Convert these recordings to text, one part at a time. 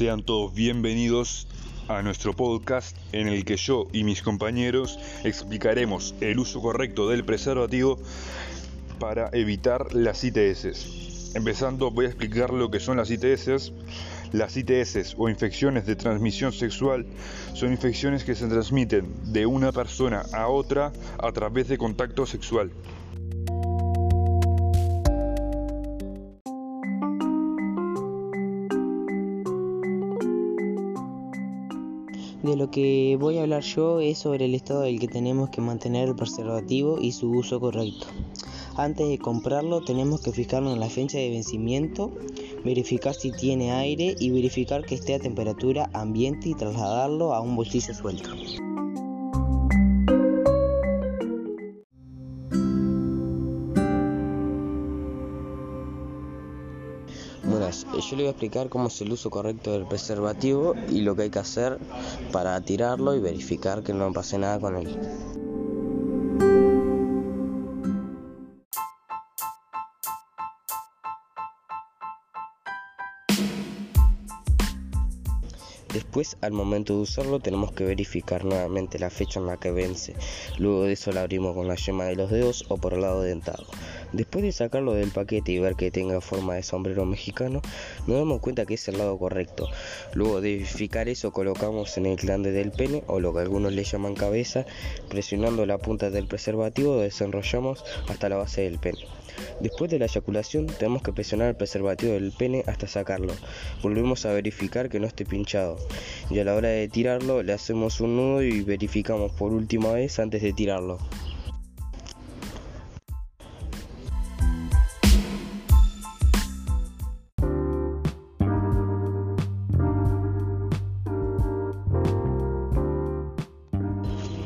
Sean todos bienvenidos a nuestro podcast en el que yo y mis compañeros explicaremos el uso correcto del preservativo para evitar las ITS. Empezando voy a explicar lo que son las ITS. Las ITS o infecciones de transmisión sexual son infecciones que se transmiten de una persona a otra a través de contacto sexual. De lo que voy a hablar yo es sobre el estado del que tenemos que mantener el preservativo y su uso correcto. Antes de comprarlo tenemos que fijarnos en la fecha de vencimiento, verificar si tiene aire y verificar que esté a temperatura ambiente y trasladarlo a un bolsillo suelto. Eh, yo le voy a explicar cómo es el uso correcto del preservativo y lo que hay que hacer para tirarlo y verificar que no pase nada con él. Después, al momento de usarlo, tenemos que verificar nuevamente la fecha en la que vence. Luego de eso lo abrimos con la yema de los dedos o por el lado dentado. Después de sacarlo del paquete y ver que tenga forma de sombrero mexicano, nos damos cuenta que es el lado correcto. Luego de verificar eso, colocamos en el glande del pene o lo que algunos le llaman cabeza, presionando la punta del preservativo, desenrollamos hasta la base del pene. Después de la eyaculación tenemos que presionar el preservativo del pene hasta sacarlo. Volvemos a verificar que no esté pinchado. Y a la hora de tirarlo le hacemos un nudo y verificamos por última vez antes de tirarlo.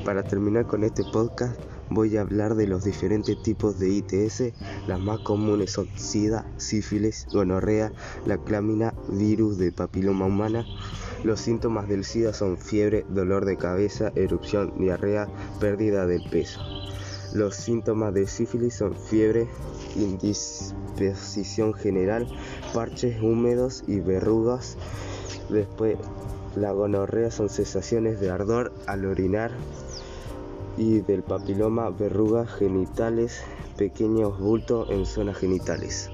Para terminar con este podcast voy a hablar de los diferentes tipos de ITS. Las más comunes son SIDA, sífilis, gonorrea, la clámina, virus de papiloma humana. Los síntomas del SIDA son fiebre, dolor de cabeza, erupción, diarrea, pérdida del peso. Los síntomas de sífilis son fiebre, indisposición general, parches húmedos y verrugas. Después, la gonorrea son sensaciones de ardor al orinar, y del papiloma verrugas genitales, pequeños bultos en zonas genitales.